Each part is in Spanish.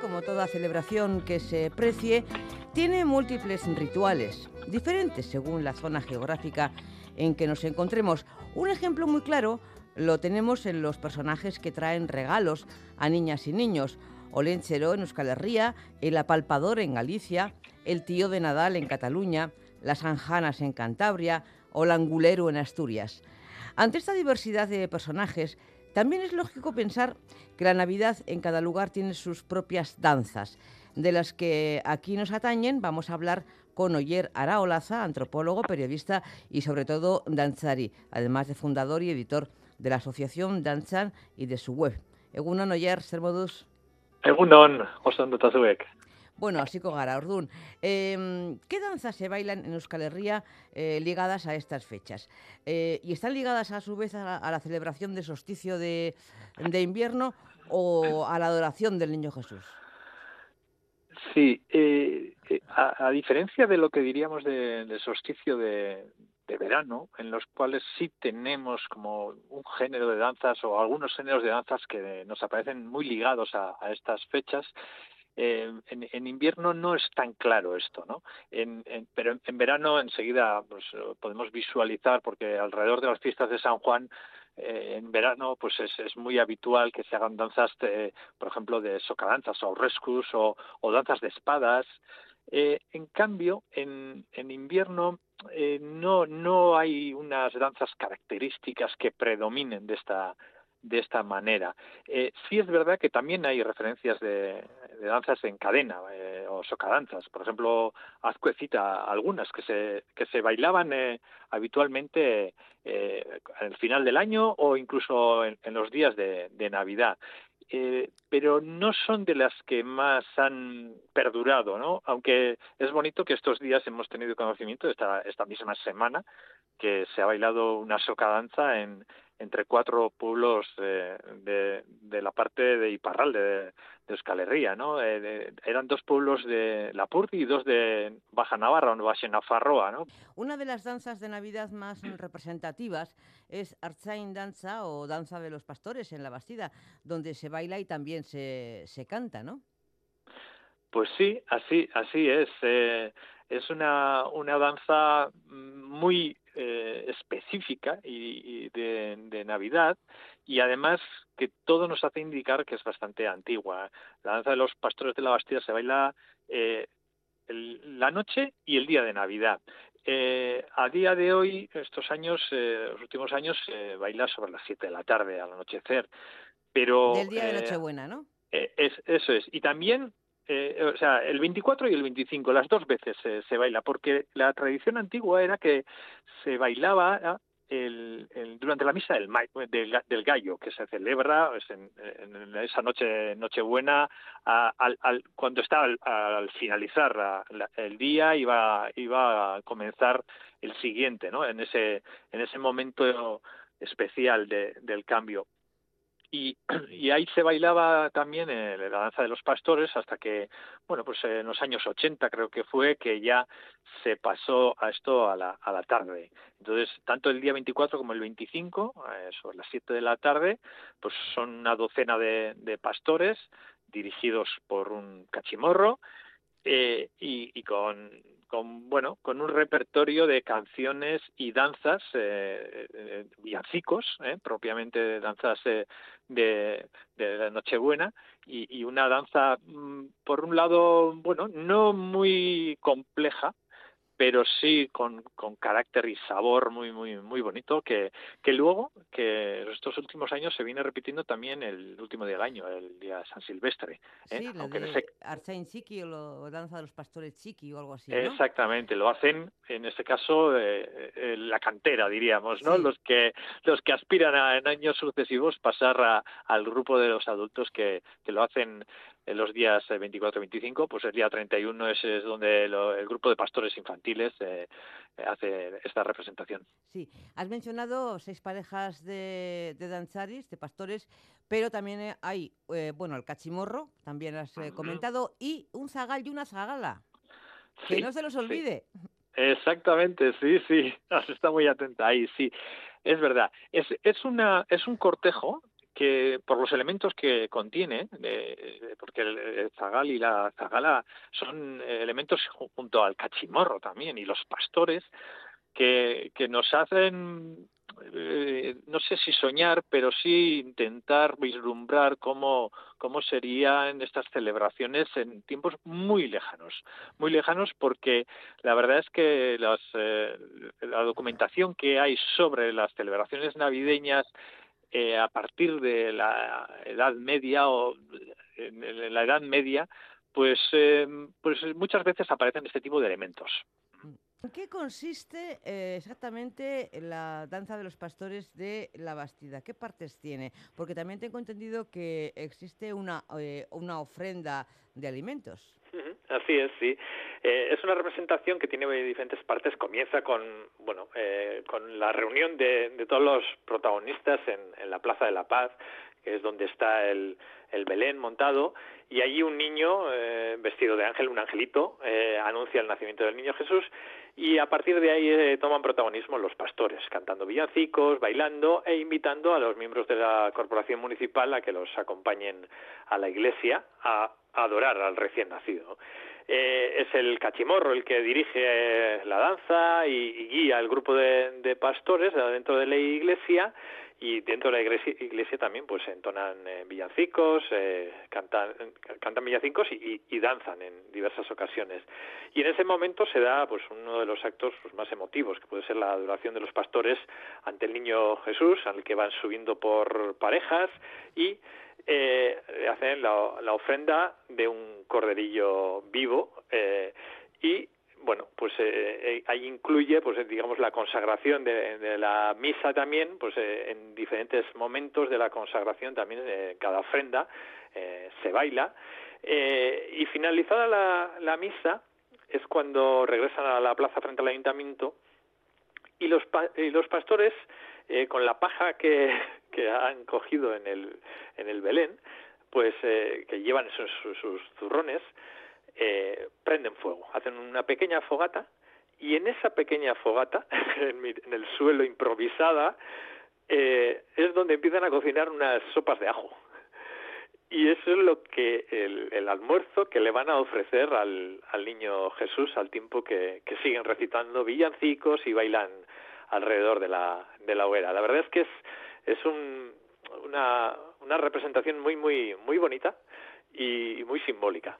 Como toda celebración que se precie, tiene múltiples rituales, diferentes según la zona geográfica en que nos encontremos. Un ejemplo muy claro lo tenemos en los personajes que traen regalos a niñas y niños. Olenchero en Euskal Herria, el apalpador en Galicia, el tío de Nadal en Cataluña, las anjanas en Cantabria o el angulero en Asturias. Ante esta diversidad de personajes, también es lógico pensar que la Navidad en cada lugar tiene sus propias danzas, de las que aquí nos atañen. Vamos a hablar con Oyer Araolaza, antropólogo, periodista y sobre todo danzari, además de fundador y editor de la asociación Danzan y de su web. Egunon Oyer, zer moduz? Egunon, bueno, así con gara, Ordún. Em, ¿Qué danzas se bailan en Euskal Herria eh, ligadas a estas fechas? Eh, ¿Y están ligadas a su vez a, la celebración de solsticio de, invierno o a la adoración del Niño Jesús? Sí, eh, a, diferencia de lo que diríamos del solsticio de, verano, en los cuales sí tenemos como un género de danzas o algunos géneros de danzas que nos aparecen muy ligados a estas fechas, eh, en, invierno no es tan claro esto, ¿no? pero en, verano enseguida pues, podemos visualizar, porque alrededor de las fiestas de San Juan eh, en verano pues es, muy habitual que se hagan danzas, por ejemplo, de socadanzas o rescus o, danzas de espadas. Eh, en cambio, en, invierno no, no hay unas danzas características que predominen de esta, de esta manera. Eh, sí es verdad que también hay referencias de, danzas en cadena eh, o socadanzas. Por ejemplo, Azcuecita algunas que se, que se bailaban eh, habitualmente eh, al final del año o incluso en, los días de, Navidad. pero no son de las que más han perdurado, ¿no? Aunque es bonito que estos días hemos tenido conocimiento esta, esta misma semana que se ha bailado una socadanza en, entre cuatro pueblos de, de, la parte de Iparralde, de, de Euskal Herria, ¿no? Eh, eran dos pueblos de Lapurdi y dos de Baja Navarra, o Baja Nafarroa, ¿no? Una de las danzas de Navidad más representativas es Arzain Danza o Danza de los Pastores en la Bastida, donde se baila y también se, se canta, ¿no? Pues sí, así, así es. Eh, es una, una danza muy eh, específica y, de, Navidad y además que todo nos hace indicar que es bastante antigua. La danza de los pastores de la Bastida se baila eh, la noche y el día de Navidad. Eh, a día de hoy, estos años, los últimos años, se baila sobre las 7 de la tarde, al anochecer. Pero, Del día de Nochebuena, ¿no? Es, eso es. Y también eh, o sea, el 24 y el 25, las dos veces se, baila, porque la tradición antigua era que se bailaba el, durante la misa del, del, gallo, que se celebra pues, en, esa noche Nochebuena, al, cuando está al, finalizar el día, iba, iba a comenzar el siguiente, ¿no? En ese, en ese momento especial del cambio. Y, y, ahí se bailaba también eh, la danza de los pastores hasta que, bueno, pues en los años 80 creo que fue que ya se pasó a esto a la, a la tarde. Entonces, tanto el día 24 como el 25, eh, sobre las 7 de la tarde, pues son una docena de, de pastores dirigidos por un cachimorro eh, y, con bueno con un repertorio de canciones y danzas eh, eh villancicos eh, propiamente danzas eh, de, de la Nochebuena y, y una danza mm, por un lado bueno no muy compleja pero sí con, con carácter y sabor muy muy muy bonito que, que luego que estos últimos años se viene repitiendo también el último día del año el día San Silvestre ¿eh? sí, Aunque de ese... Chiqui o lo, danza de los pastores Chiqui o algo así ¿no? exactamente lo hacen en este caso eh, eh, la cantera diríamos no los que los que aspiran a, en años sucesivos pasar a, al grupo de los adultos que, que lo hacen en los días 24 y 25, pues el día 31 es, es donde el grupo de pastores infantiles eh, hace esta representación. Sí, has mencionado seis parejas de, de danzaris, de pastores, pero también hay, eh, bueno, el cachimorro, también has eh, comentado, y un zagal y una zagala. Que no se los olvide. Exactamente, sí, sí, está muy atenta ahí, sí. Es verdad. Es, es, una, es un cortejo que por los elementos que contiene, porque el, zagal y la zagala son elementos junto al cachimorro también y los pastores que, nos hacen eh, no sé si soñar, pero sí intentar vislumbrar cómo, cómo serían estas celebraciones en tiempos muy lejanos, muy lejanos porque la verdad es que las, eh, la documentación que hay sobre las celebraciones navideñas eh, a partir de la Edad Media o en la Edad Media, pues, eh, pues muchas veces aparecen este tipo de elementos. ¿En qué consiste eh, exactamente la danza de los pastores de la Bastida? ¿Qué partes tiene? Porque también tengo entendido que existe una, una ofrenda de alimentos. Así es, sí. Eh, es una representación que tiene diferentes partes. Comienza con, bueno, eh, con la reunión de, de todos los protagonistas en, en, la Plaza de la Paz, que es donde está el, el Belén montado, y allí un niño eh, vestido de ángel, un angelito, eh, anuncia el nacimiento del niño Jesús, y a partir de ahí eh, toman protagonismo los pastores, cantando villancicos, bailando e invitando a los miembros de la corporación municipal a que los acompañen a la iglesia a adorar al recién nacido. Eh, es el cachimorro el que dirige la danza y, guía al grupo de, pastores dentro de la iglesia y dentro de la iglesia, también pues entonan eh, villancicos, eh, cantan, cantan villancicos y, danzan en diversas ocasiones. Y en ese momento se da pues uno de los actos pues, más emotivos, que puede ser la adoración de los pastores ante el niño Jesús, al que van subiendo por parejas y eh, hacen la, la, ofrenda de un corderillo vivo eh, y bueno, pues eh, eh, ahí incluye, pues digamos, la consagración de, la misa también, pues eh, en diferentes momentos de la consagración también cada ofrenda se baila. Y finalizada la, la, misa es cuando regresan a la plaza frente al ayuntamiento y los, y los pastores con la paja que, que han cogido en el, en el Belén, pues que llevan sus, sus zurrones, eh, prenden fuego, hacen una pequeña fogata y en esa pequeña fogata, en, el suelo improvisada, eh, es donde empiezan a cocinar unas sopas de ajo. Y eso es lo que el, almuerzo que le van a ofrecer al, al niño Jesús al tiempo que, que, siguen recitando villancicos y bailan alrededor de la, de la hoguera. La verdad es que es, es un, una, una representación muy, muy, muy bonita y muy simbólica.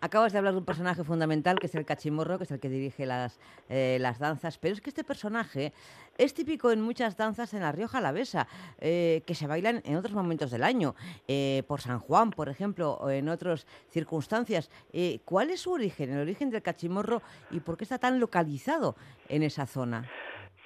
Acabas de hablar de un personaje fundamental que es el cachimorro, que es el que dirige las, eh, las danzas, pero es que este personaje es típico en muchas danzas en La Rioja Alavesa, eh, que se bailan en otros momentos del año, eh, por San Juan, por ejemplo, o en otras circunstancias. ¿Cuál es su origen, el origen del cachimorro y por qué está tan localizado en esa zona?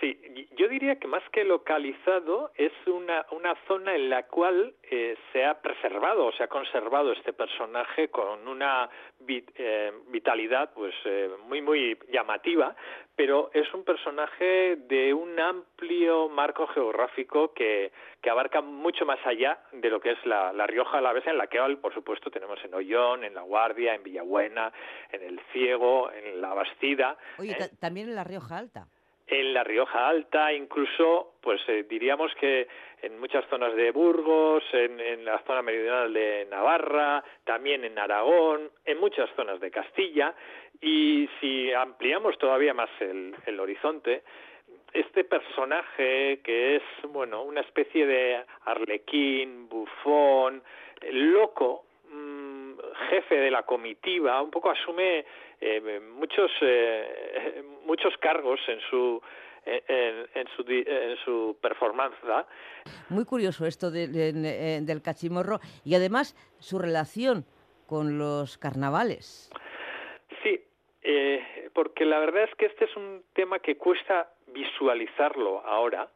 Sí, yo diría que más que localizado es una, una zona en la cual eh, se ha preservado o se ha conservado este personaje con una eh, vitalidad pues eh, muy muy llamativa, pero es un personaje de un amplio marco geográfico que, que abarca mucho más allá de lo que es la, la Rioja Alavesa, en la que por supuesto tenemos en Ollón, en La Guardia, en Villabuena, en El Ciego, en La Bastida. Oye, también en la Rioja Alta en la Rioja Alta, incluso, pues eh, diríamos que en muchas zonas de Burgos, en, la zona meridional de Navarra, también en Aragón, en muchas zonas de Castilla, y si ampliamos todavía más el, el horizonte, este personaje que es, bueno, una especie de arlequín, bufón, loco, mm, jefe de la comitiva, un poco asume eh, muchos eh, muchos cargos en su en, su, en su performance. Muy curioso esto eh, del cachimorro y además su relación con los carnavales. Sí, porque la verdad es que este es un tema que cuesta visualizarlo ahora.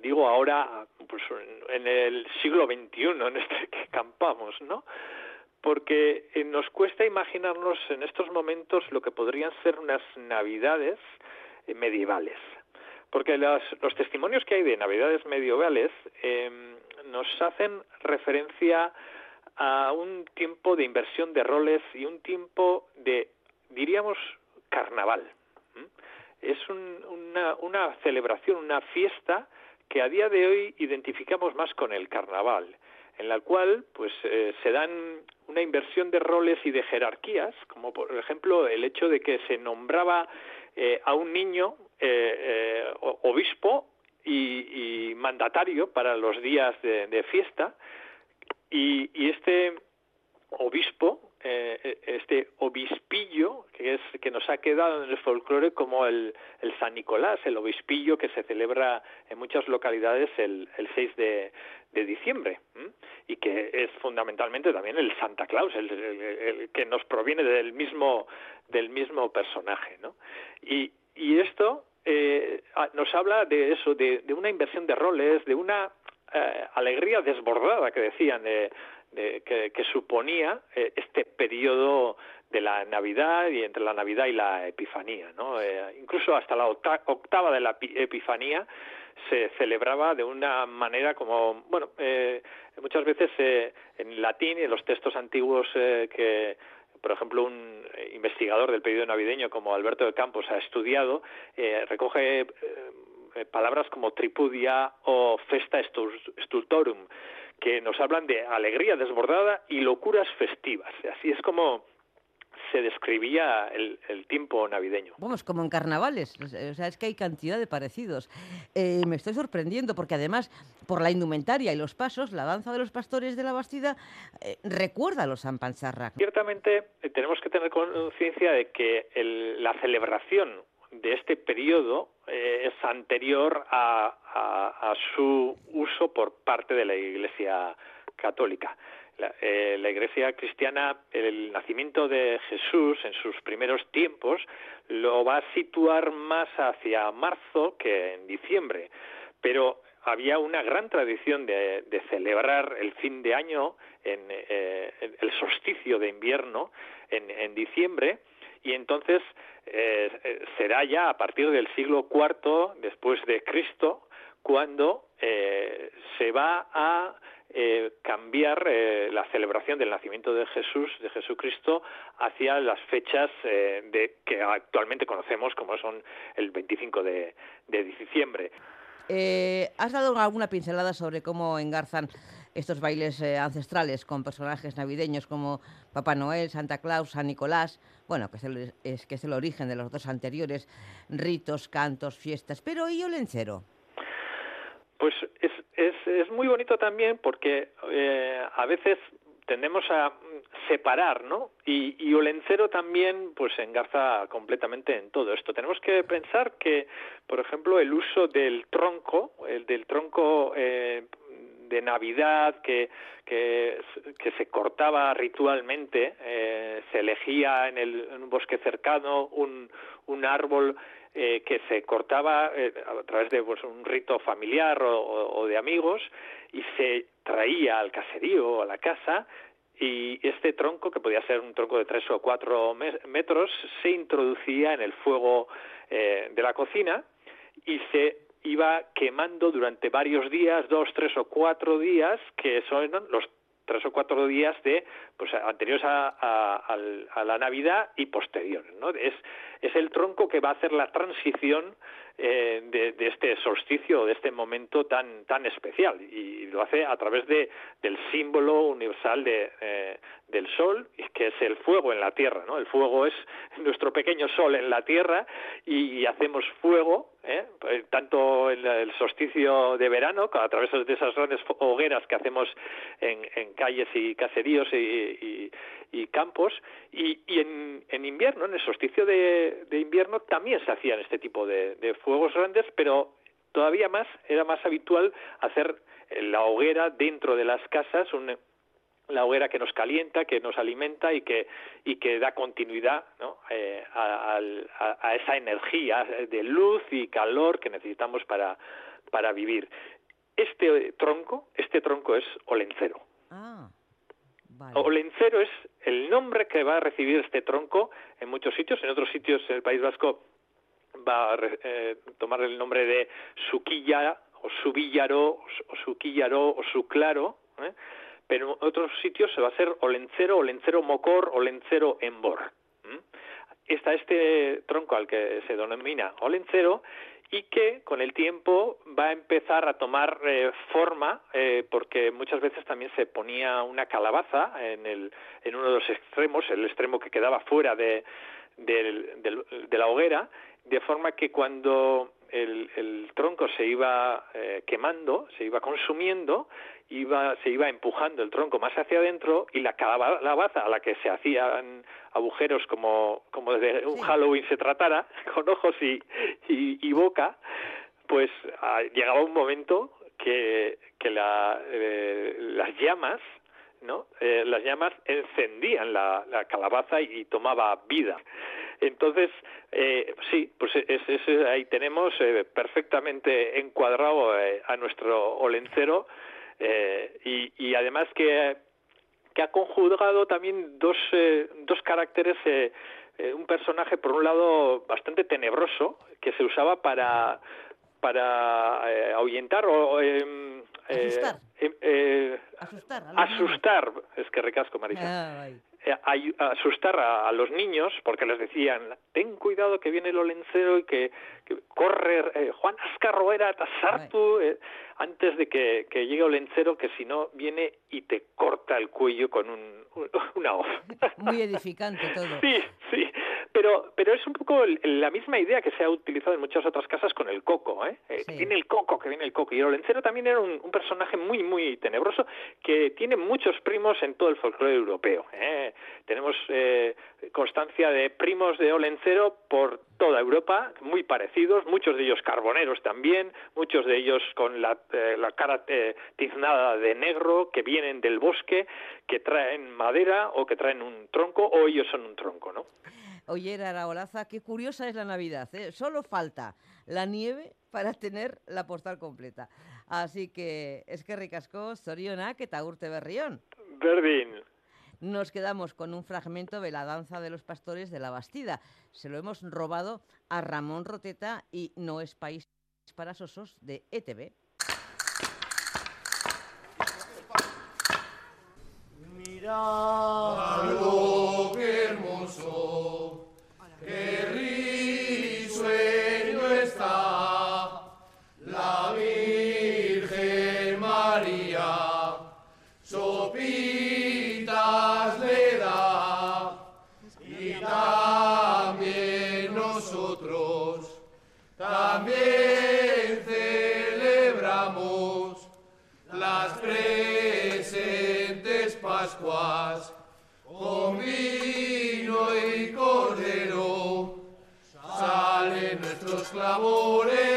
Digo ahora, pues en el siglo XXI en este que campamos, ¿no? porque eh, nos cuesta imaginarnos en estos momentos lo que podrían ser unas navidades eh, medievales. Porque los testimonios que hay de navidades medievales em, nos hacen referencia a un tiempo de inversión de roles y un tiempo de, diríamos, carnaval. Es una, una celebración, una fiesta que a día de hoy identificamos más con el carnaval, en la cual pues eh, se dan una inversión de roles y de jerarquías, como por ejemplo el hecho de que se nombraba eh, a un niño eh, obispo y, mandatario para los días de, fiesta, y, y este obispo eh, este obispillo que es que nos ha quedado en el folclore como el, el San Nicolás, el obispillo que se celebra en muchas localidades el, el 6 de, de diciembre y que es fundamentalmente también el Santa Claus, el, que nos proviene del mismo del mismo personaje, ¿no? Y, y esto eh, nos habla de eso, de, de, una inversión de roles, de una eh, alegría desbordada que decían de, que, suponía eh, este periodo de la Navidad y entre la Navidad y la Epifanía, ¿no? Eh, incluso hasta la octava de la Epifanía se celebraba de una manera como, bueno, eh, muchas veces en latín y en los textos antiguos que, por ejemplo, un investigador del periodo navideño como Alberto de Campos ha estudiado, recoge palabras como tripudia o festa stultorum, que nos hablan de alegría desbordada y locuras festivas. Así es como se describía el, tiempo navideño. Vamos, como en carnavales, o sea, es que hay cantidad de parecidos. Eh, me estoy sorprendiendo porque además, por la indumentaria y los pasos, la danza de los pastores de la Bastida eh, recuerda a los Pansarra. Ciertamente eh, tenemos que tener conciencia de que la celebración de este periodo eh, es anterior a, su uso por parte de la Iglesia católica. Eh, la, Iglesia cristiana, el nacimiento de Jesús en sus primeros tiempos, lo va a situar más hacia marzo que en diciembre, pero había una gran tradición de, celebrar el fin de año, en, eh, el solsticio de invierno, en diciembre, y entonces eh, eh, será ya a partir del siglo IV después de Cristo cuando eh, se va a cambiar la celebración del nacimiento de Jesús, de Jesucristo, hacia las fechas de, que actualmente conocemos como son el 25 de, de diciembre. ¿Has dado alguna pincelada sobre cómo engarzan estos bailes ancestrales con personajes navideños como Papá Noel, Santa Claus, San Nicolás? bueno, que es, el, que es el origen de los dos anteriores, ritos, cantos, fiestas, pero ¿y Olencero? Pues es, es, es muy bonito también porque eh, a veces tendemos a separar, ¿no? Y, y, Olencero también, pues, engarza completamente en todo esto. Tenemos que pensar que, por ejemplo, el uso del tronco, el del tronco eh, de Navidad que, que, se cortaba ritualmente, eh, se elegía en, el, un bosque cercano un, un árbol eh, que se cortaba eh, a través de pues, un rito familiar o, de amigos y se traía al caserío o a la casa y este tronco, que podía ser un tronco de tres o cuatro metros, se introducía en el fuego de la cocina y se iba quemando durante varios días, dos, tres o cuatro días, que son los tres o cuatro días de pues anteriores a, la Navidad y posteriores, ¿no? Es, el tronco que va a hacer la transición eh, de, este solsticio, de este momento tan tan especial y lo hace a través de del símbolo universal de, eh, del sol, que es el fuego en la tierra, ¿no? El fuego es nuestro pequeño sol en la tierra y, hacemos fuego, ¿eh? Pues, tanto en el solsticio de verano, a través de esas grandes hogueras que hacemos en, calles y caseríos y, y, campos, y, en, en, invierno, en el solsticio de, de, invierno, también se hacían este tipo de, de fuegos grandes, pero todavía más, era más habitual hacer la hoguera dentro de las casas, un, la hoguera que nos calienta, que nos alimenta y que, y que da continuidad ¿no? eh, a, a, esa energía de luz y calor que necesitamos para, para vivir. Este tronco, este tronco es olencero. Ah, Olencero es el nombre que va a recibir este tronco en muchos sitios, en otros sitios en el País Vasco va a eh, tomar el nombre de Suquilla o Subillaro o Suquillaro o Suclaro, ¿eh? Pero en otros sitios se va a hacer olencero, olencero mocor, olencero embor. Está este tronco al que se denomina olencero y que con el tiempo va a empezar a tomar eh, forma eh, porque muchas veces también se ponía una calabaza en, el, en uno de los extremos, el extremo que quedaba fuera de, de la hoguera, de forma que cuando el, el tronco se iba eh, quemando, se iba consumiendo, iba, se iba empujando el tronco más hacia adentro y la calabaza a la que se hacían agujeros como, como de un Halloween se tratara, con ojos y, y, boca, pues ah, llegaba un momento que, que la, eh, las llamas ¿no? Eh, las llamas encendían la, la calabaza y, tomaba vida. Entonces, eh, sí, pues es, ahí tenemos eh, perfectamente encuadrado eh, a nuestro olencero y, y, además que, que ha conjugado también dos, dos caracteres un personaje por un lado bastante tenebroso que se usaba para para ahuyentar o, em, asustar. Em, asustar, asustar. es que recasco Marisa. Eh, asustar a, los niños porque les decían ten cuidado que viene el olencero y que, corre eh, Juan Ascarroera Tasartu eh, antes de que, que llegue olencero que si no viene y te corta el cuello con un, una hoz muy edificante todo. Sí sí pero, pero es un poco la misma idea que se ha utilizado en muchas otras casas con el coco, ¿eh? eh que viene el coco, que viene el coco. Y el Olencero también era un, personaje muy, muy tenebroso que tiene muchos primos en todo el folclore europeo. ¿eh? Tenemos eh, constancia de primos de Olencero por toda Europa, muy parecidos, muchos de ellos carboneros también, muchos de ellos con la, eh, la cara eh, tiznada de negro, que vienen del bosque, que traen madera o que traen un tronco o ellos son un tronco, ¿no? Oye, Araolaza, qué curiosa es la Navidad. ¿eh? Solo falta la nieve para tener la postal completa. Así que es que ricasco, Soriona, que urte berrión. Berdin. Nos quedamos con un fragmento de la danza de los pastores de la Bastida. Se lo hemos robado a Ramón Roteta y No es País para Sosos de ETV. Mira algo qué hermoso. Con nuestros